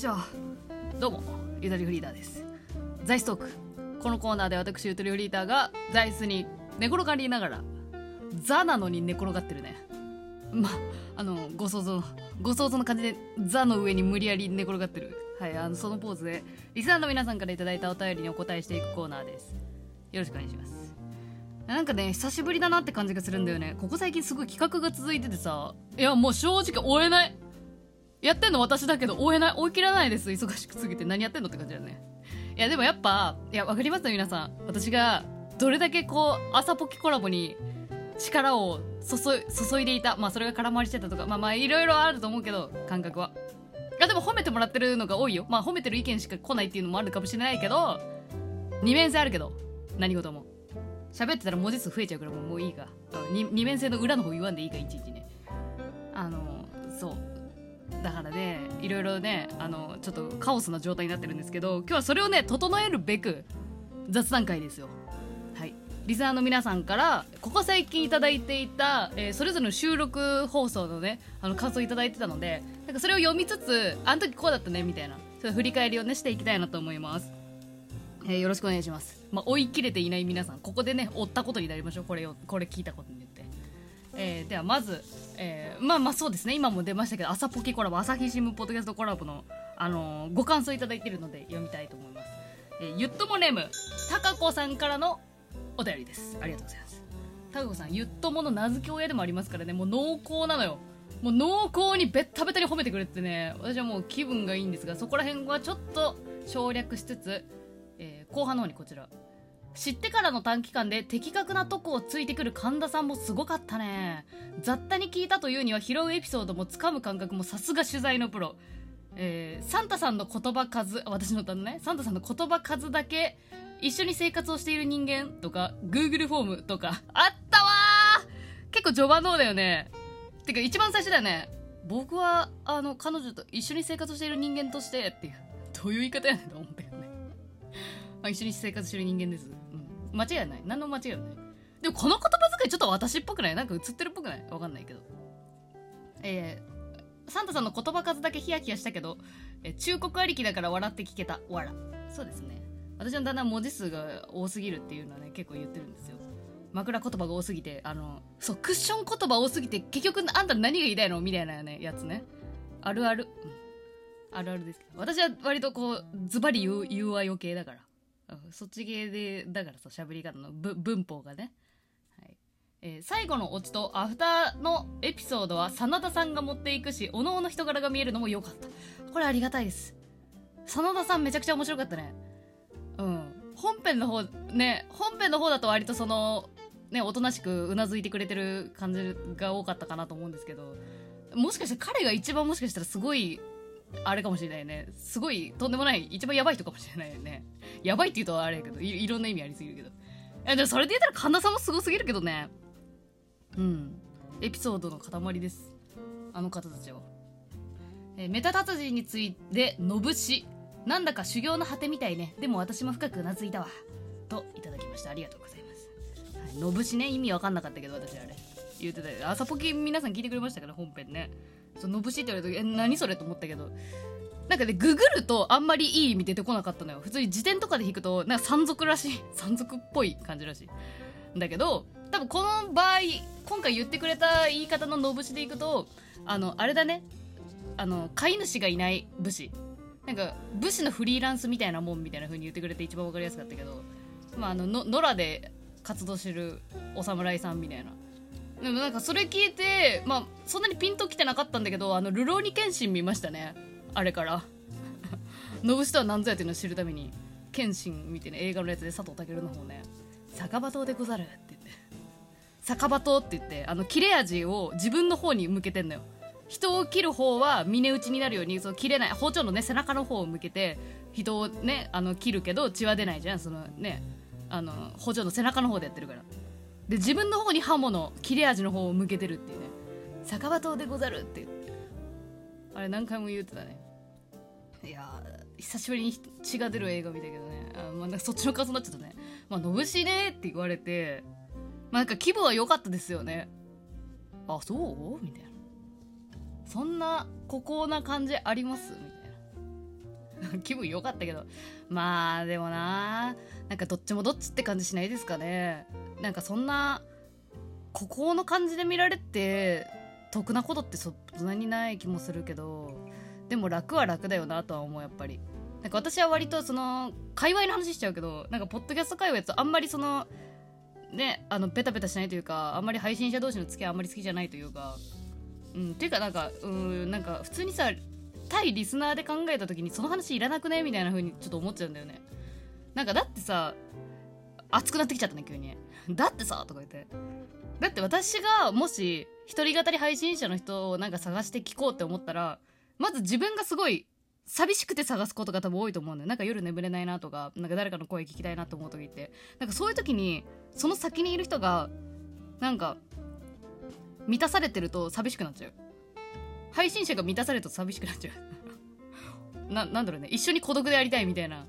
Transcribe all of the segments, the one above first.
しょどうもゆとりフリーダーです。ザイストーク。このコーナーで私ゆとりフリーダーが座椅子に寝転がりながらザなのに寝転がってるね。まああのご想像ご想像の感じでザの上に無理やり寝転がってる。はいあのそのポーズでリスナーの皆さんから頂いたお便りにお答えしていくコーナーです。よろしくお願いします。なんかね久しぶりだなって感じがするんだよね。ここ最近すごい企画が続いててさ。いやもう正直追えない。やってんの私だけど追えない追い切らないです忙しくすぎて。何やってんのって感じだよね。いやでもやっぱいやわかりますよ皆さん。私がどれだけこう朝ポキコラボに力を注いでいた。まあそれが空回りしてたとか。まあまあいろいろあると思うけど感覚は。いやでも褒めてもらってるのが多いよ。まあ褒めてる意見しか来ないっていうのもあるかもしれないけど二面性あるけど何事も。喋ってたら文字数増えちゃうからもういいか。二面性の裏の方言わんでいいかいちいちね。あのそう。だからねいろいろねあのちょっとカオスな状態になってるんですけど今日はそれをね整えるべく雑談会ですよはいリスナーの皆さんからここ最近いいていた、えーそれぞれの収録放送のねあの感想いいてたのでなんかそれを読みつつあの時こうだったねみたいなそういう振り返りをねしていきたいなと思いますえーよろしくお願いします。まあ、追い切れていない皆さん、ここでね、追ったことになりましょう。これを、これ聞いたことによって。えーでは、まず、えーまあまあそうですね、今も出ましたけど、朝ポキコラボ、朝日新聞ポッドキャストコラボの、あのーご感想いただいてるので、読みたいと思います。えーゆっともネーム、たかこさんからのお便りです。ありがとうございます。たかこさん、ゆっともの名付け親でもありますからね、もう濃厚なのよ。もう濃厚にべったべたに褒めてくれてね、私はもう気分がいいんですが、そこら辺はちょっと省略しつつ、えー後半の方にこちら知ってからの短期間で的確なとこをついてくる神田さんもすごかったね。雑多に聞いたというには拾うエピソードもつかむ感覚もさすが取材のプロ。えーサンタさんの言葉数私の旦那ね。サンタさんの言葉数だけ一緒に生活をしている人間とか Google フォームとかあったわ結構序盤の方だよね。てか一番最初だよね。僕はあの彼女と一緒に生活している人間としてっていうどういう言い方やねんと思ったよね。まあ、一緒に生活してる人間です、間違いない。何の間違いない。でもこの言葉遣いちょっと私っぽくない？なんか映ってるっぽくない？わかんないけど。えー、サンタさんの言葉数だけヒヤヒヤしたけど、えー忠告ありきだから笑って聞けた。わらそうですね。私の旦那は文字数が多すぎるっていうのはね結構言ってるんですよ。枕言葉が多すぎてあのそうクッション言葉多すぎて結局あんた何が言いたいの？みたいなねやつね。あるある、うん、あるあるです。けど私は割とこうズバリ言う言うわ余計だから。そっち系でだからさ喋り方の文法がね、はい。えー最後のオチとアフターのエピソードは真田さんが持っていくしおのおの人柄が見えるのも良かった。これありがたいです。真田さんめちゃくちゃ面白かったね。うん。本編の方ね本編の方だと割とそのねおとなしくうなずいてくれてる感じが多かったかなと思うんですけどもしかして彼が一番もしかしたらすごいあれかもしれないね。すごいとんでもない一番やばい人かもしれないよね。やばいって言うとあれやけどいろんな意味ありすぎるけど。えでもそれで言ったら神田さんもすごすぎるけどね。うん。エピソードの塊です。あの方たちは、えーメタ達人についてのぶし。なんだか修行の果てみたいね。でも私も深くうなずいたわ。といただきました。ありがとうございます、はい、のぶしね。意味わかんなかったけど私あれ。言ってた。朝ポキ皆さん聞いてくれましたから本編ね。そのぶしって言われた時え何それと思ったけど。なんかねググるとあんまりいい意味出てこなかったのよ。普通に辞典とかで引くとなんか山賊らしい 山賊っぽい感じらしい。だけど多分この場合今回言ってくれた言い方ののぶしでいくとあのあれだね。あの飼い主がいない武士。なんか武士のフリーランスみたいなもんみたいな風に言ってくれて一番わかりやすかったけど。まああの野良で活動してるお侍さんみたいな。でもなんかそれ聞いてまあそんなにピンときてなかったんだけどあのルローニケンシン見ましたね。あれから。ノブシとは何ぞやっていうのを知るためにケンシン見てね映画のやつで佐藤健の方ね。酒場島でござるって言って。酒場島って言ってあの切れ味を自分の方に向けてんのよ。人を切る方は峰打ちになるようにそう切れない包丁のね背中の方を向けて人をねあの切るけど血は出ないじゃん。そのねあの包丁の背中の方でやってるから。で自分の方に刃物切れ味の方を向けてるっていうね。酒場島でござるってって。あれ何回も言ってたね。いや久しぶりに血が出る映画見たけどね。あ、まあ、そっちの感想になっちゃったね。まあのぶしねって言われてまあなんか規模は良かったですよね。あそう？みたいな。そんな孤高な感じあります？みたいな。気分良かったけど。まあでもななんかどっちもどっちって感じしないですかね。なんかそんな孤高の感じで見られて得なことってそんなにない気もするけどでも楽は楽だよなとは思うやっぱり。なんか私は割とその界隈の話しちゃうけどなんかポッドキャスト界隈とあんまりそのねあのベタベタしないというかあんまり配信者同士の付き合いあんまり好きじゃないというかうんっていうかなんかうんなんか普通にさ対リスナーで考えた時にその話いらなくね？みたいな風にちょっと思っちゃうんだよね。なんかだってさ熱くなってきちゃったね急に。だってさとか言って。だって私がもし一人語り配信者の人をなんか探して聞こうって思ったらまず自分がすごい寂しくて探すことが多分多いと思うんだよ。なんか夜眠れないなとかなんか誰かの声聞きたいなと思う時って。なんかそういう時にその先にいる人がなんか満たされてると寂しくなっちゃう。配信者が満たされると寂しくなっちゃう。ななんだろうね。一緒に孤独でやりたいみたいな。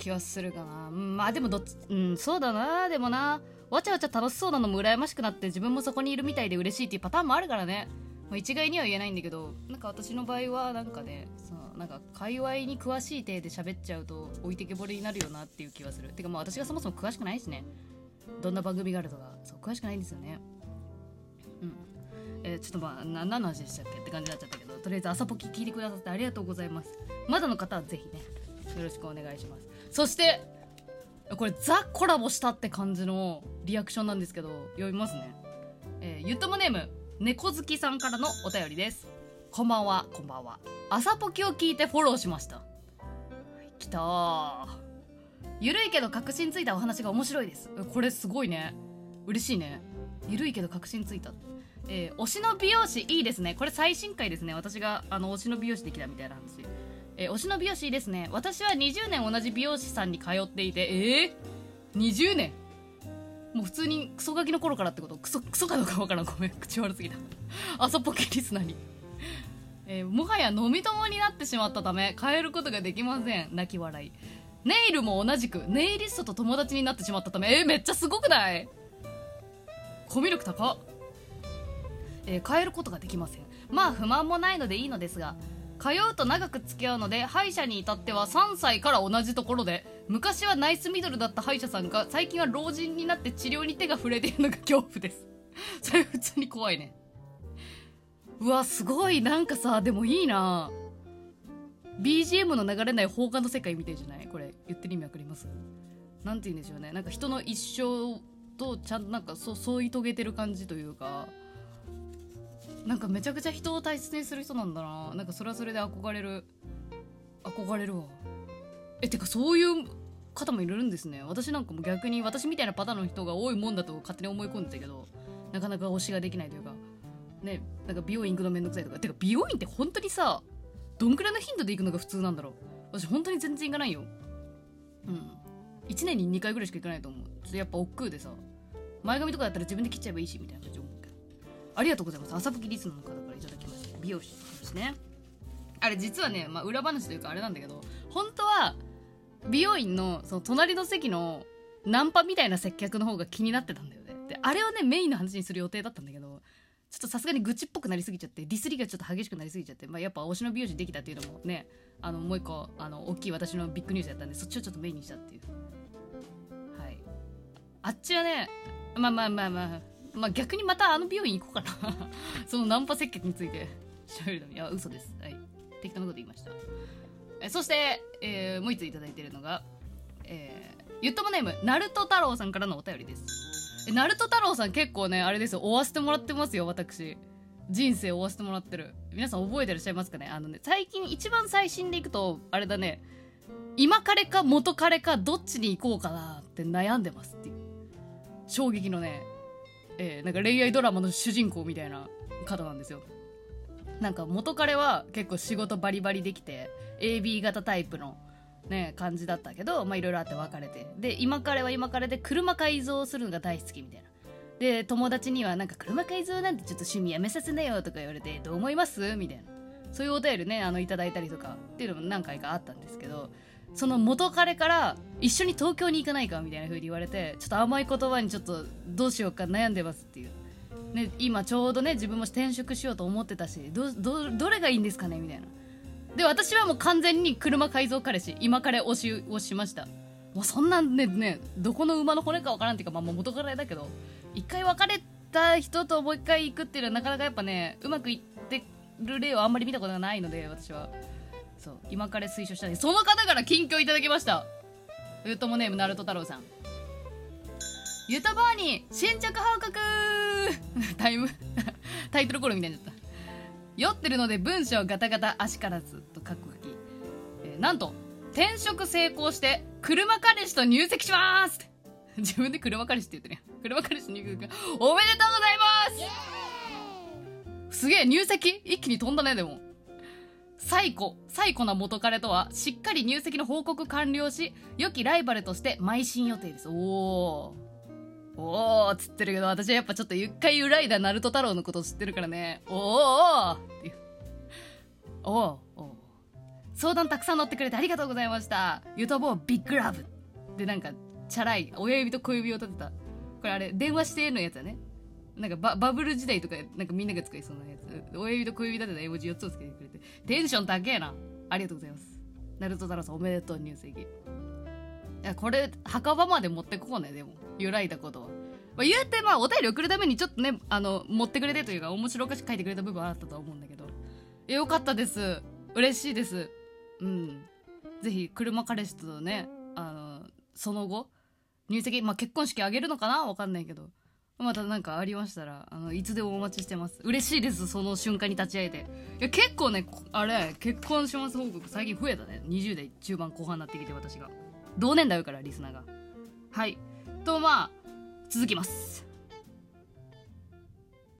気はするかな、まあでもどっちうんそうだな。でもなわちゃわちゃ楽しそうなのも羨ましくなって自分もそこにいるみたいで嬉しいっていうパターンもあるからね。まあ、一概には言えないんだけどなんか私の場合はなんかねそのなんか界隈に詳しい体で喋っちゃうと置いてけぼりになるよなっていう気がする。てかまあ私がそもそも詳しくないしね。どんな番組があるとかそう詳しくないんですよね。うん。えー、ちょっとまあ何の話でしたっけって感じになっちゃったけどとりあえず朝ポキ聞いてくださってありがとうございます。まだの方はぜひねよろしくお願いします。そしてこれザコラボしたって感じのリアクションなんですけど読みますね。えー、ゆともネーム猫好きさんからのお便りです。こんばんはこんばんは。朝ポキを聞いてフォローしました。きたゆるいけど確信ついたお話が面白いです。これすごいね。嬉しいね。ゆるいけど確信ついた。えー、推しの美容師いいですね。これ最新回ですね。私があの推しの美容師できたみたいな話えー、推しの美容師ですね。私は20年同じ美容師さんに通っていてえー、20年？もう普通にクソガキの頃からってこと？クソクソかどうかわからん。ごめん。口悪すぎた。朝ポケリスナーに。えー、もはや飲み友になってしまったため変えることができません。泣き笑い。ネイルも同じくネイリストと友達になってしまったためえー、めっちゃすごくない？コミュ力高っ、えー、変えることができません。まあ不満もないのでいいのですが通うと長く付き合うので歯医者に至っては3歳から同じところで昔はナイスミドルだった歯医者さんが最近は老人になって治療に手が触れているのが恐怖です。それ普通に怖いね。うわすごい。なんかさでもいいな。BGM の流れない放課の世界みたいじゃない？これ言ってる意味わかります？なんて言うんでしょうね。なんか人の一生とちゃんとなんかそ添い遂げてる感じというか。なんかめちゃくちゃ人を大切にする人なんだな。なんかそれはそれで憧れる。憧れるわ。えてかそういう方もいるんですね。私なんかも逆に私みたいなパターンの人が多いもんだと勝手に思い込んでたけどなかなか推しができないというか。ねなんか美容院行くのめんどくさいとか。てか美容院って本当にさどんくらいの頻度で行くのが普通なんだろう。私本当に全然行かないよ。うん。1年に2回ぐらいしか行かないと思う。ちょっとやっぱ億劫でさ。前髪とかだったら自分で切っちゃえばいいしみたいな感じありがとうございます。朝吹きリスナーの方からいただきました美容師ですね。あれ実はね、まあ、裏話というかあれなんだけど本当は美容院のその隣の席のナンパみたいな接客の方が気になってたんだよね。であれをねメインの話にする予定だったんだけどちょっとさすがに愚痴っぽくなりすぎちゃってディスりがちょっと激しくなりすぎちゃって、まあ、やっぱ推しの美容師できたっていうのもねあのもう一個あの大きい私のビッグニュースやったんでそっちをちょっとメインにしたっていう。はい。あっちはねまあまあまあまあまあ逆にまたあの美容院行こうかな。そのナンパ接客について。喋るのいや嘘です。はい。適当なこと言いました。えそして、えー、もう一ついただいてるのが、えー、ゆっともネームナルト太郎さんからのお便りです。えナルト太郎さん結構ねあれですよ。追わせてもらってますよ私。人生を追わせてもらってる。皆さん覚えてらっしゃいますかね？あのね最近一番最新でいくとあれだね。今彼か元彼かどっちに行こうかなって悩んでますっていう。衝撃のね、えー、なんか恋愛ドラマの主人公みたいな方なんですよ。なんか元彼は結構仕事バリバリできて AB 型タイプのね感じだったけどまあいろいろあって別れて。で今彼は今彼で車改造するのが大好きみたいな。で友達にはなんか車改造なんてちょっと趣味やめさせなよとか言われてどう思います？みたいな。そういうお便りねあのいただいたりとかっていうのも何回かあったんですけどその元彼から一緒に東京に行かないかみたいな風に言われてちょっと甘い言葉にちょっとどうしようか悩んでますっていう。ね、今ちょうどね自分も転職しようと思ってたしどどどれがいいんですかねみたいな。で私はもう完全に車改造彼氏。今彼推しをしました。もうそんなんねねどこの馬の骨かわからんっていうか、まあ、元からだけど一回別れた人ともう一回行くっていうのはなかなかやっぱねうまくいってる例はあんまり見たことがないので私は。そう今彼推奨したんでその方から近況いただきました。ゆともネームナルト太郎さん。ゆたばーに新着報告 タイム タイトルコールみたいになった。酔ってるので文章ガタガタ足からずとカッコ書き、えーなんと転職成功して車彼氏と入籍します 自分で車彼氏って言ってるやん。車彼氏と入籍おめでとうございます。すげえ入籍？一気に飛んだねでも最古最古な元彼とはしっかり入籍の報告完了し良きライバルとして邁進予定です。おおおーっつってるけど私はやっぱちょっと一回揺らいだナルト太郎のこと知ってるからね。おーおーっていうおーおー。相談たくさん乗ってくれてありがとうございました。ゆとぼうビッグラブ。でなんかチャラい親指と小指を立てた。これあれ電話してのやつだね。なんかババブル時代とかなんかみんなが使いそうなやつ。親指と小指立てた絵文字4つをつけてくれて。テンション高えな。ありがとうございます。ナルト太郎さんおめでとう入籍いやこれ墓場まで持ってこうねでも。揺らいだことは、まあ、言うてまあお便り送るためにちょっとねあの持ってくれてというか面白おかしく書いてくれた部分はあったと思うんだけど。よかったです。嬉しいです。うん。ぜひ車彼氏とねあのその後入籍まあ結婚式あげるのかな？わかんないけど。また何かありましたらあのいつでもお待ちしてます。嬉しいですその瞬間に立ち会えて。いや結構ねあれ結婚します報告最近増えたね。20代中盤後半になってきて私が。同年代からリスナーが。はい。とまあ続きます。